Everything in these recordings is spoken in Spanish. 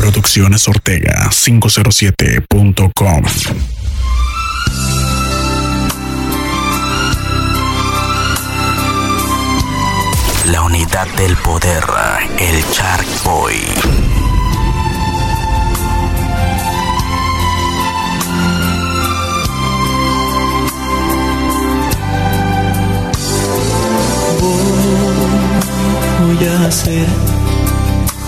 Producciones Ortega 507.com. La unidad del poder, el Shark Boy. Voy a hacer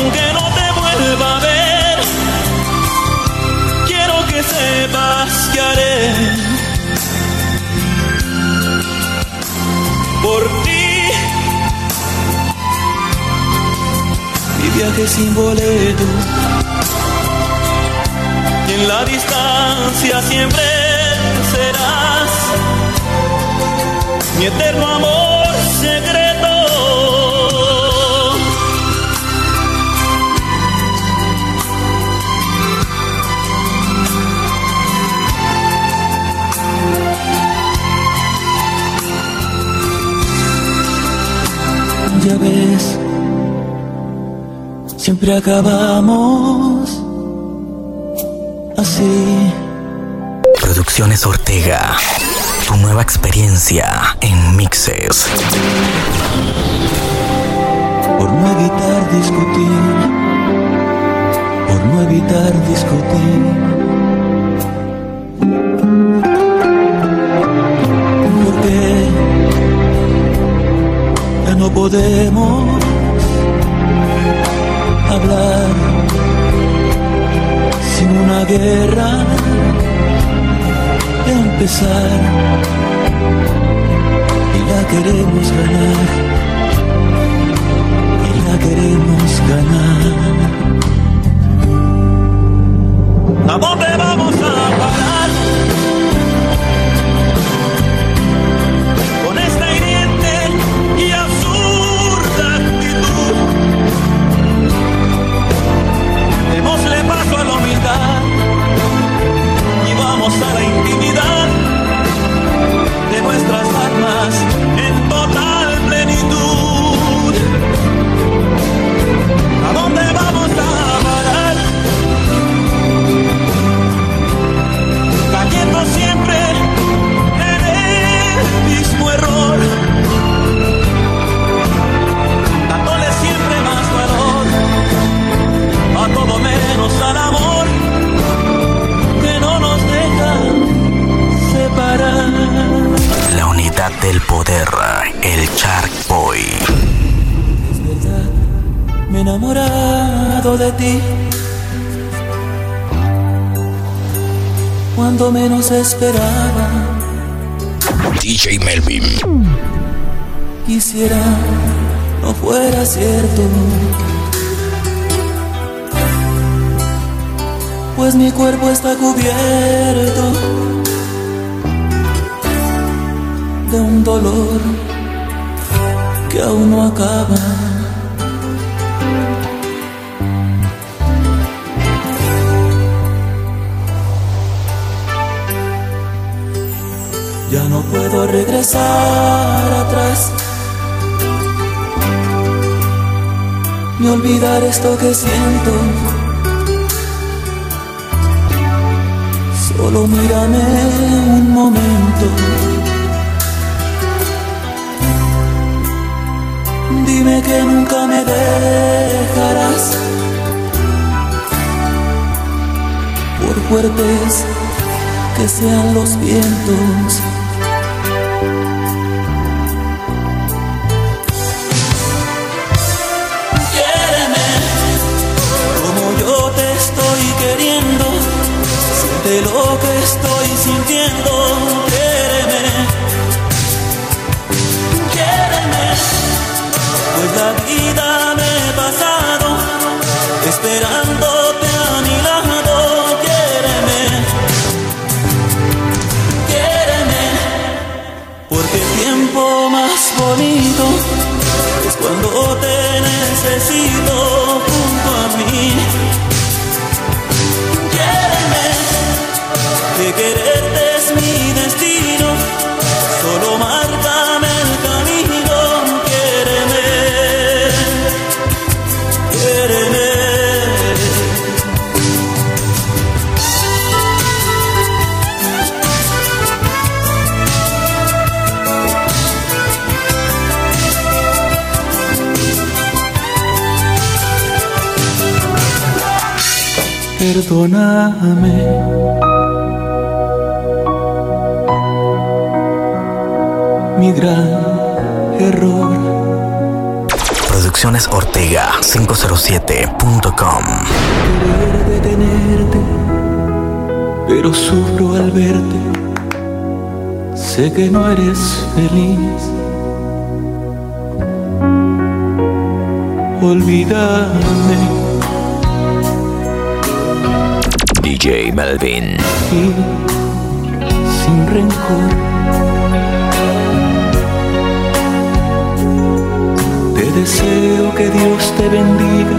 aunque no te vuelva a ver, quiero que sepas que haré por ti. Mi viaje sin boleto en la distancia siempre serás mi eterno amor Ves, siempre acabamos así. Producciones Ortega. Tu nueva experiencia en mixes. por no evitar discutir, por no evitar discutir. No podemos hablar sin una guerra empezar y la queremos ganar y la queremos ganar. ¿A dónde vamos a parar? Démosle paso a la humildad y vamos a la intimidad de nuestras almas en Del Poder, el Shark Boy. Es verdad, me he enamorado de ti. Cuando menos esperaba. DJ Melvin. Quisiera no fuera cierto. Pues mi cuerpo está cubierto de un dolor que aún no acaba. Ya no puedo regresar atrás. Ni olvidar esto que siento. Solo mírame un momento. Dime que nunca me dejarás. Por fuertes que sean los vientos. Esperándote Perdóname. Mi gran error. Producciones Ortega 507.com. Querer detenerte, pero sufro al verte. Sé que no eres feliz. Olvídame DJ Melvin. y sin rencor. Te deseo que Dios te bendiga,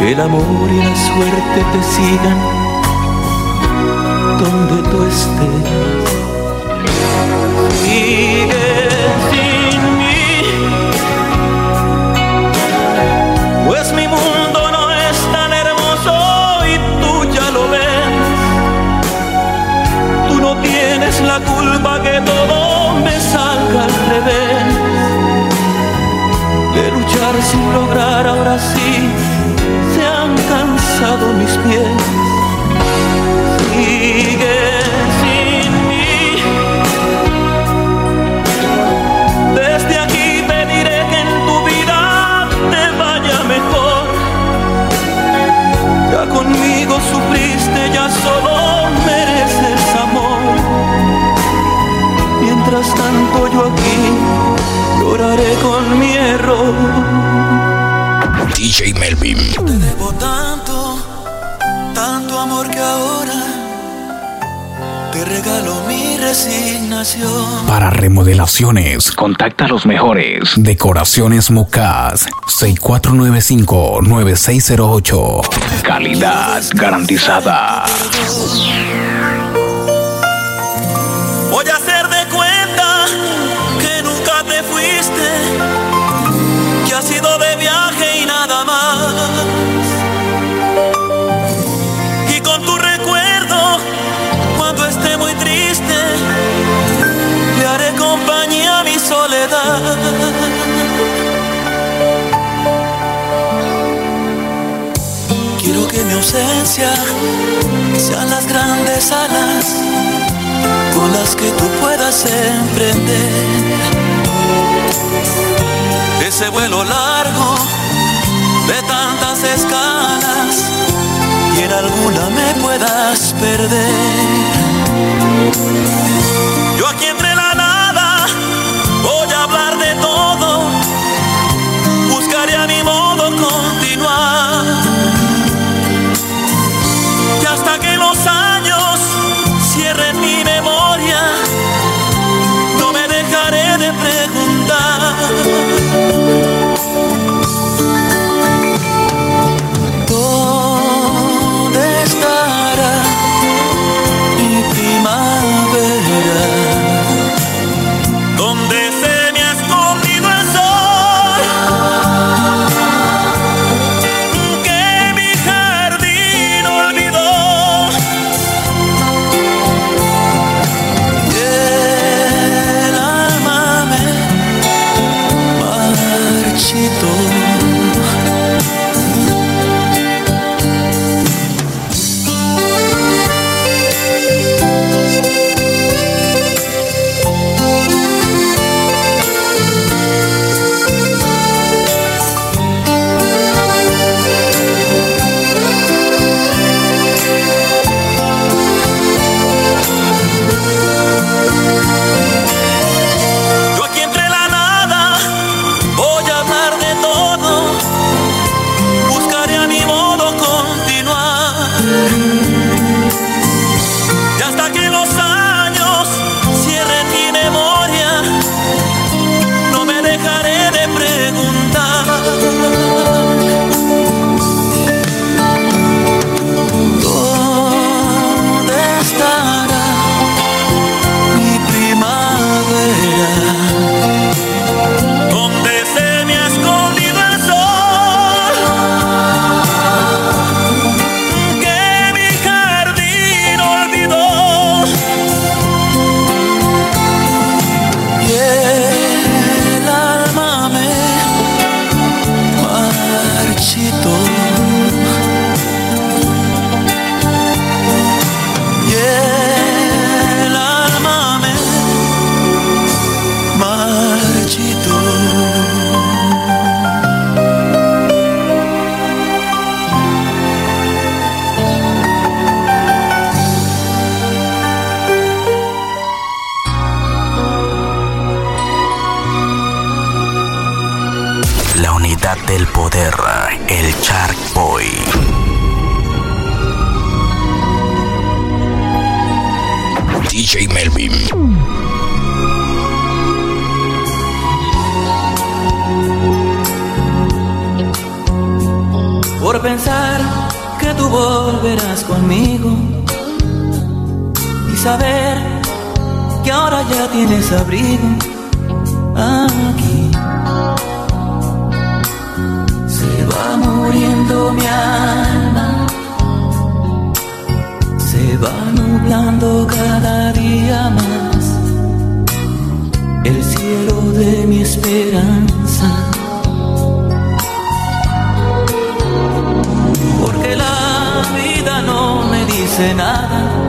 que el amor y la suerte te sigan donde contacta a los mejores. Decoraciones Mocas 6495-9608. Calidad garantizada. ausencia sean las grandes alas con las que tú puedas emprender ese vuelo largo de tantas escalas y en alguna me puedas perder. Yo aquí en Shark Boy. DJ Melvin. Por pensar que tú volverás conmigo y saber que ahora ya tienes abrigo aquí muriendo mi alma, se va nublando cada día más. El cielo de mi esperanza. Porque la vida no me dice nada.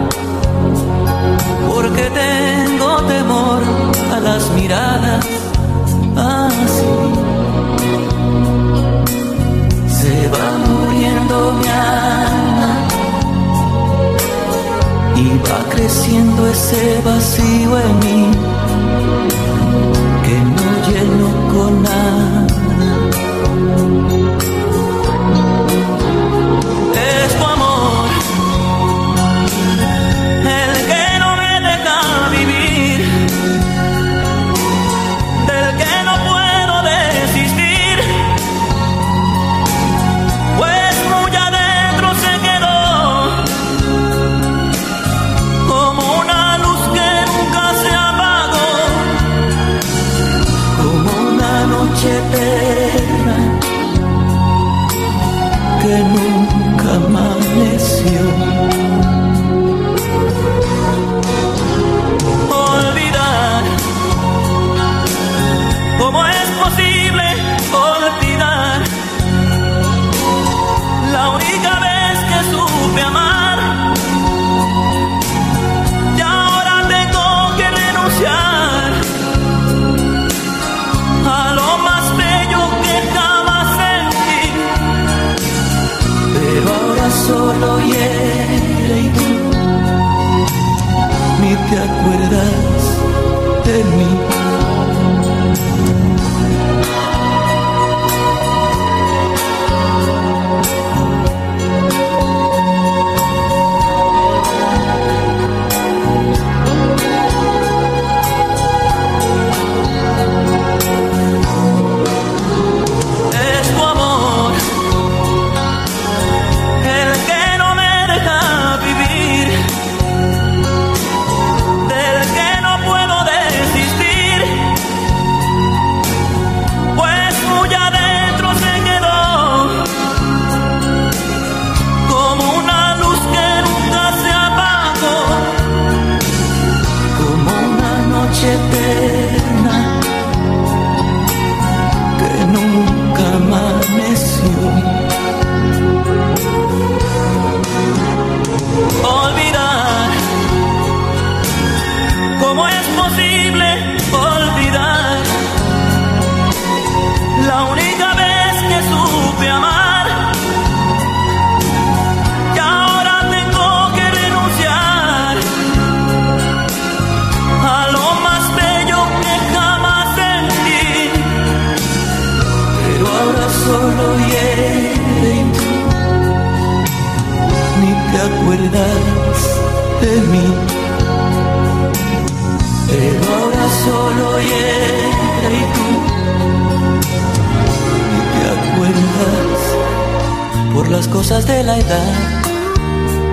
Por las cosas de la edad,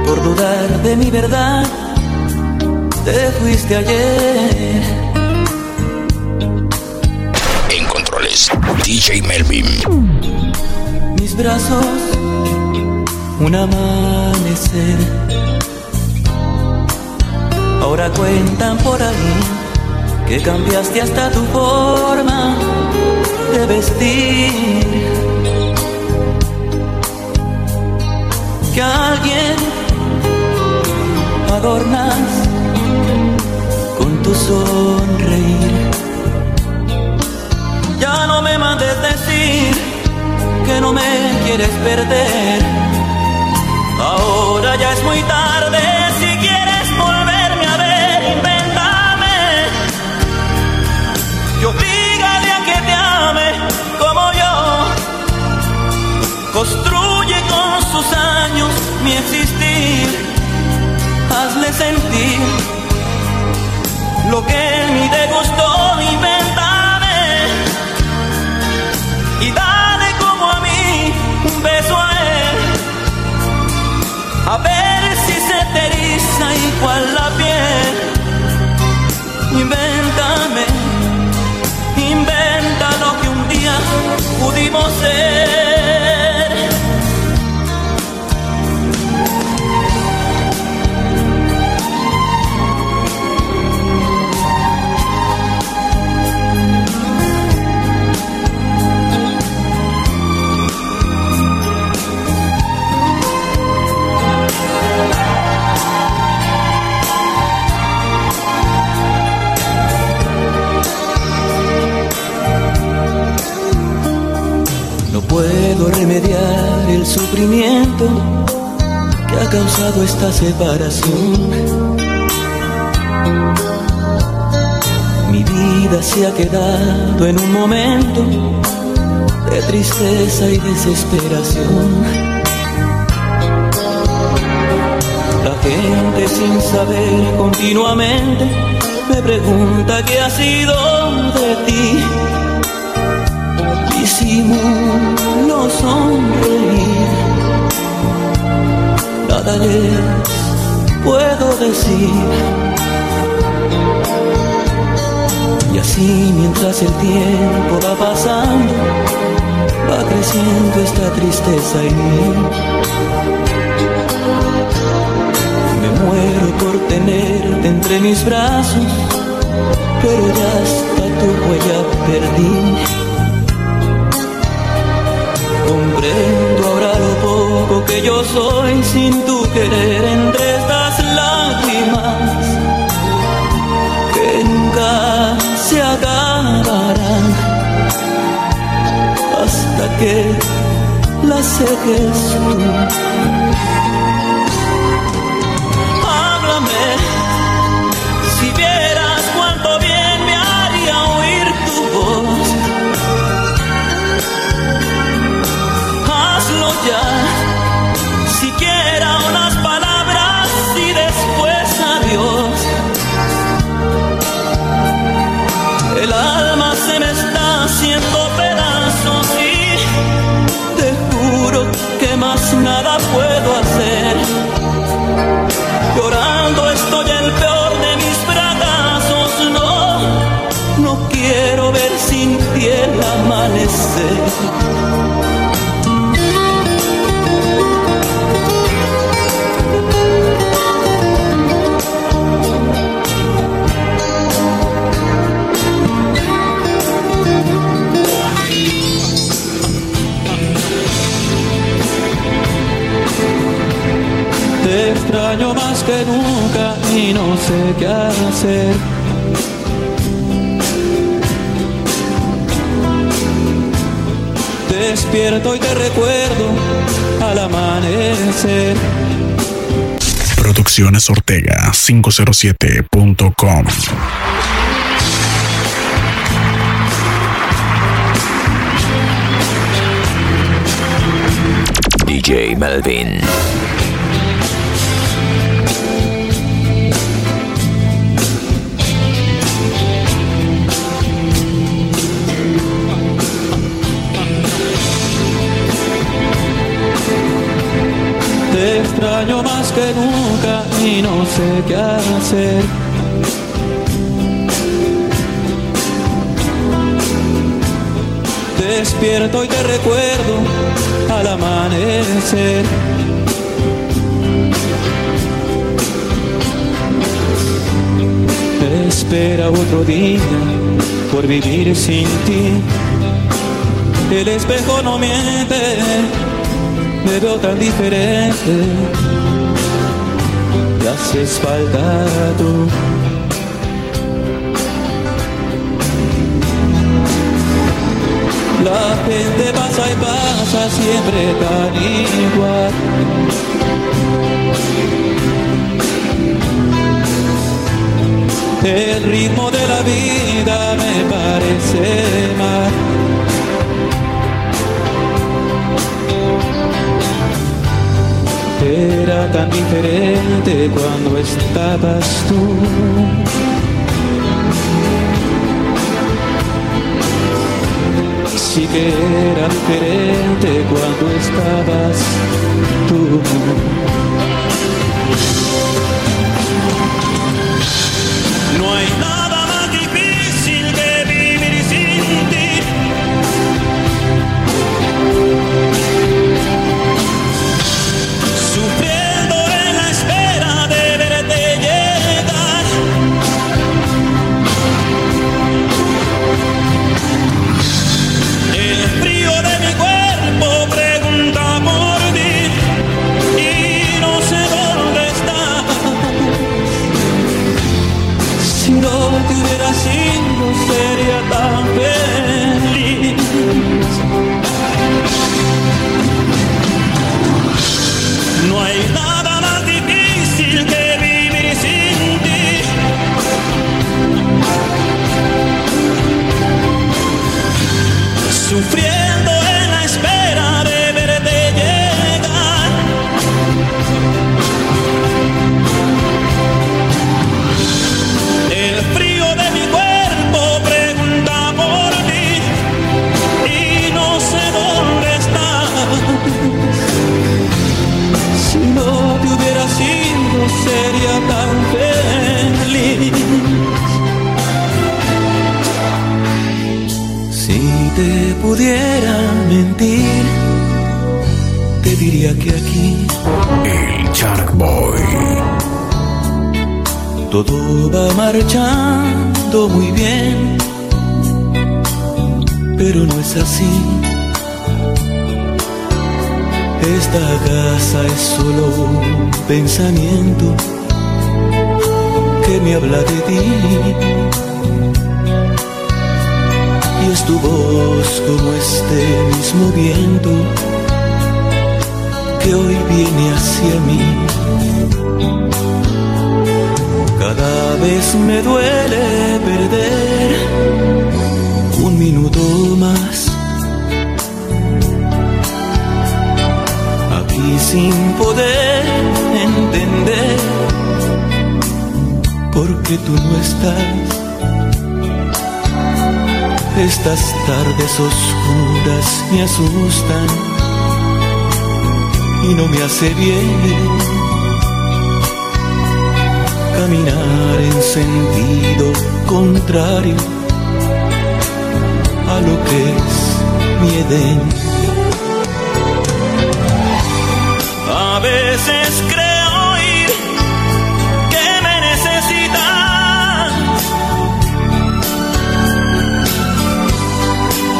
por dudar de mi verdad. Te fuiste ayer. En controles, DJ Melvin. mis brazos un amanecer. Ahora cuentan por ahí que cambiaste hasta tu forma de vestir. Que alguien adornas con tu sonreír. Ya no me mandes decir que no me quieres perder. Ahora ya es muy tarde, mi existir. Hazle sentir lo que ni te gustó. Y dale como a mí un beso a él. A ver si se te eriza igual la piel. Invéntame, inventa lo que un día pudimos ser. Puedo remediar el sufrimiento que ha causado esta separación. Mi vida se ha quedado en un momento de tristeza y desesperación. La gente sin saber continuamente me pregunta qué ha sido de ti. Disimulo sonreír, nada les puedo decir. Y así mientras el tiempo va pasando, va creciendo esta tristeza en mí. Me muero por tenerte entre mis brazos, pero ya hasta tu huella perdí. Comprendo ahora lo poco que yo soy sin tu querer entre estas lágrimas que nunca se acabarán hasta que las seques tú. Háblame, extraño más que nunca y no sé qué hacer. Despierto y te recuerdo al amanecer. Producciones Ortega 507.com DJ Melvin. Y no sé qué hacer. Despierto y te recuerdo al amanecer. Espera otro día por vivir sin ti. El espejo no miente, me veo tan diferente. Falta tú. La gente pasa y pasa siempre tan igual. El ritmo de la vida me parece mal. Era tan diferente cuando estabas tú. sí que era diferente cuando estabas tú. Sería tan feliz. Si te pudiera mentir, te diría que aquí El Shark Boy. todo va marchando muy bien, pero no es así. Esta casa es solo un pensamiento me habla de ti. Y es tu voz como este mismo viento que hoy viene hacia mí. Cada vez me duele perder un minuto más. Aquí sin poder entender por qué tú no estás. Estas tardes oscuras me asustan y no me hace bien caminar en sentido contrario a lo que es mi Edén. A veces creo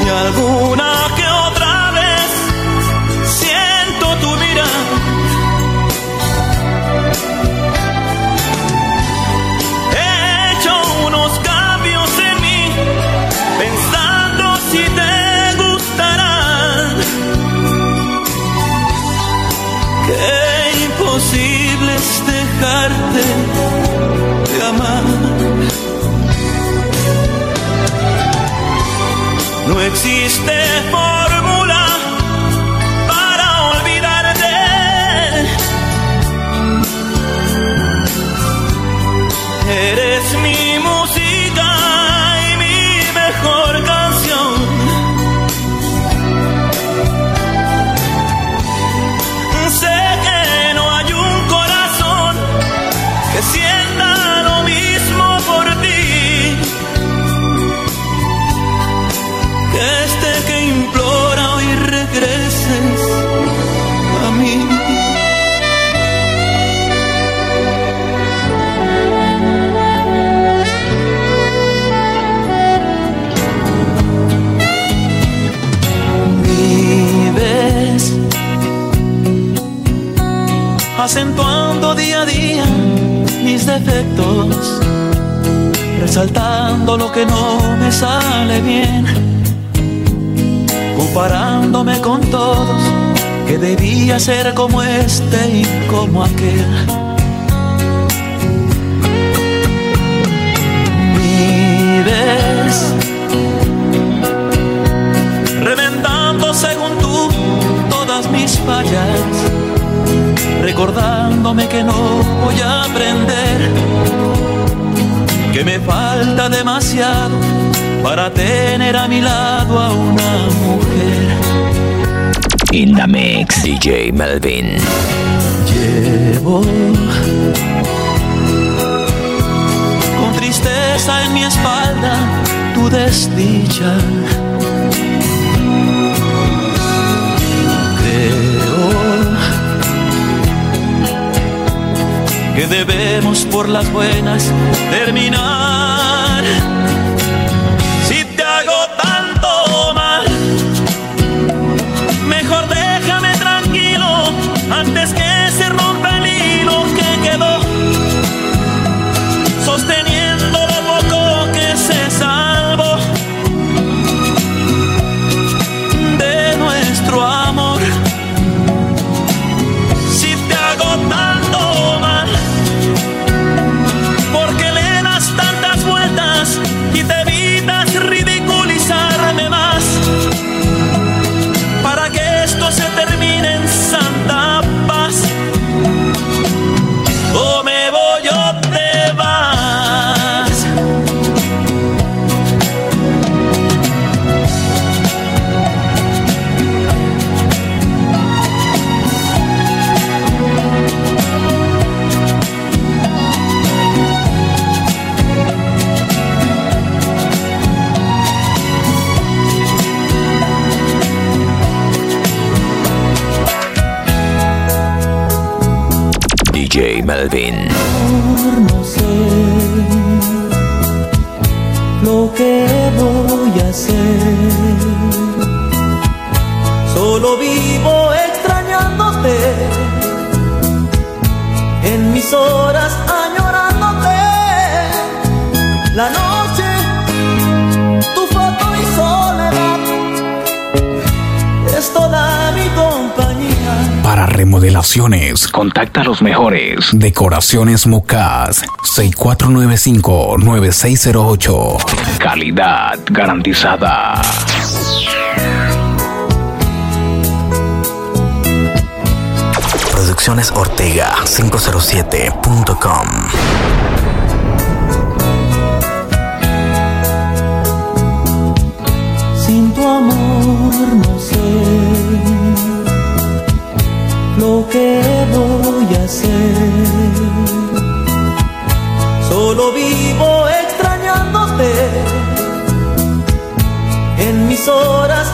y alguna que otra vez siento tu mirada. He hecho unos cambios en mí, pensando si te gustará. Qué imposible es dejarte de amar. No existe fórmula acentuando día a día mis defectos, resaltando lo que no me sale bien, comparándome con todos, que debía ser como este y como aquel. Recordándome que no voy a aprender, que me falta demasiado para tener a mi lado a una mujer. In the mix, DJ Melvin. Llevo con tristeza en mi espalda tu desdicha. Creo que debemos por las buenas terminar. No sé lo que voy a hacer. Solo vivo extrañándote en mis horas añorándote. La noche, Para remodelaciones, contacta a los mejores. Decoraciones Mocas 6495-9608. Calidad garantizada. Producciones Ortega 507.com. Sin tu amor que voy a hacer. Solo vivo extrañándote en mis horas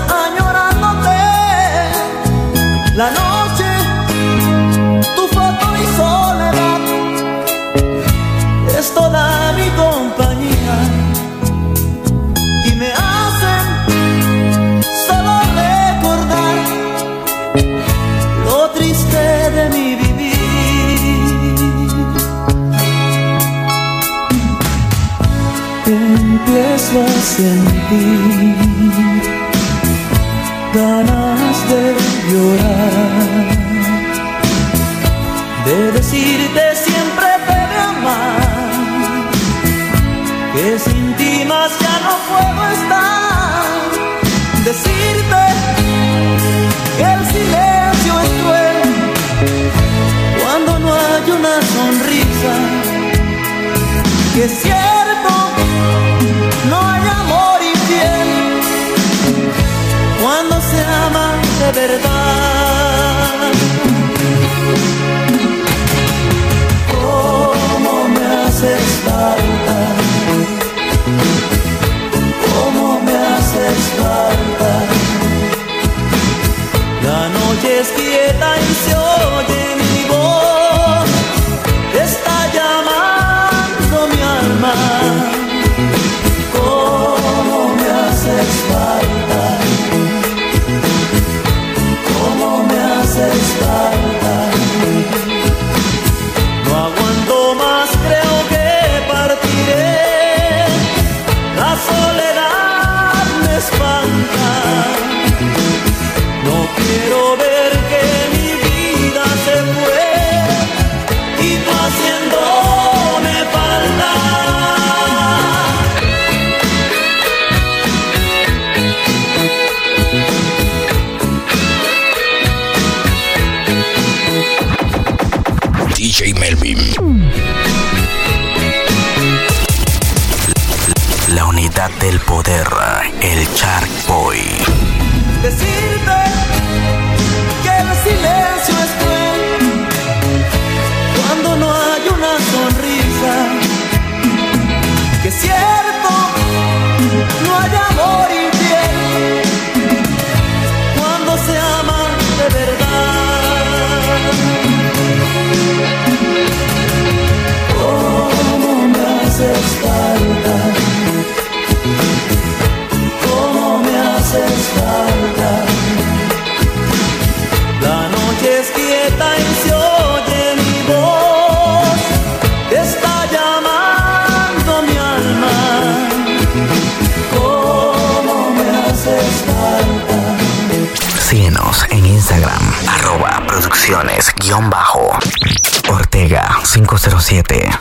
unidad del poder, el Shark Boy. Decirte que el silencio es cruel cuando no hay una sonrisa. Que es cierto, no hay amor infiel cuando se ama de verdad. ¿Cómo me haces falta? haces falta. La noche es quieta y se oye mi voz, está llamando mi alma. ¿Cómo me haces falta? Síguenos en Instagram, arroba producciones-ortega507.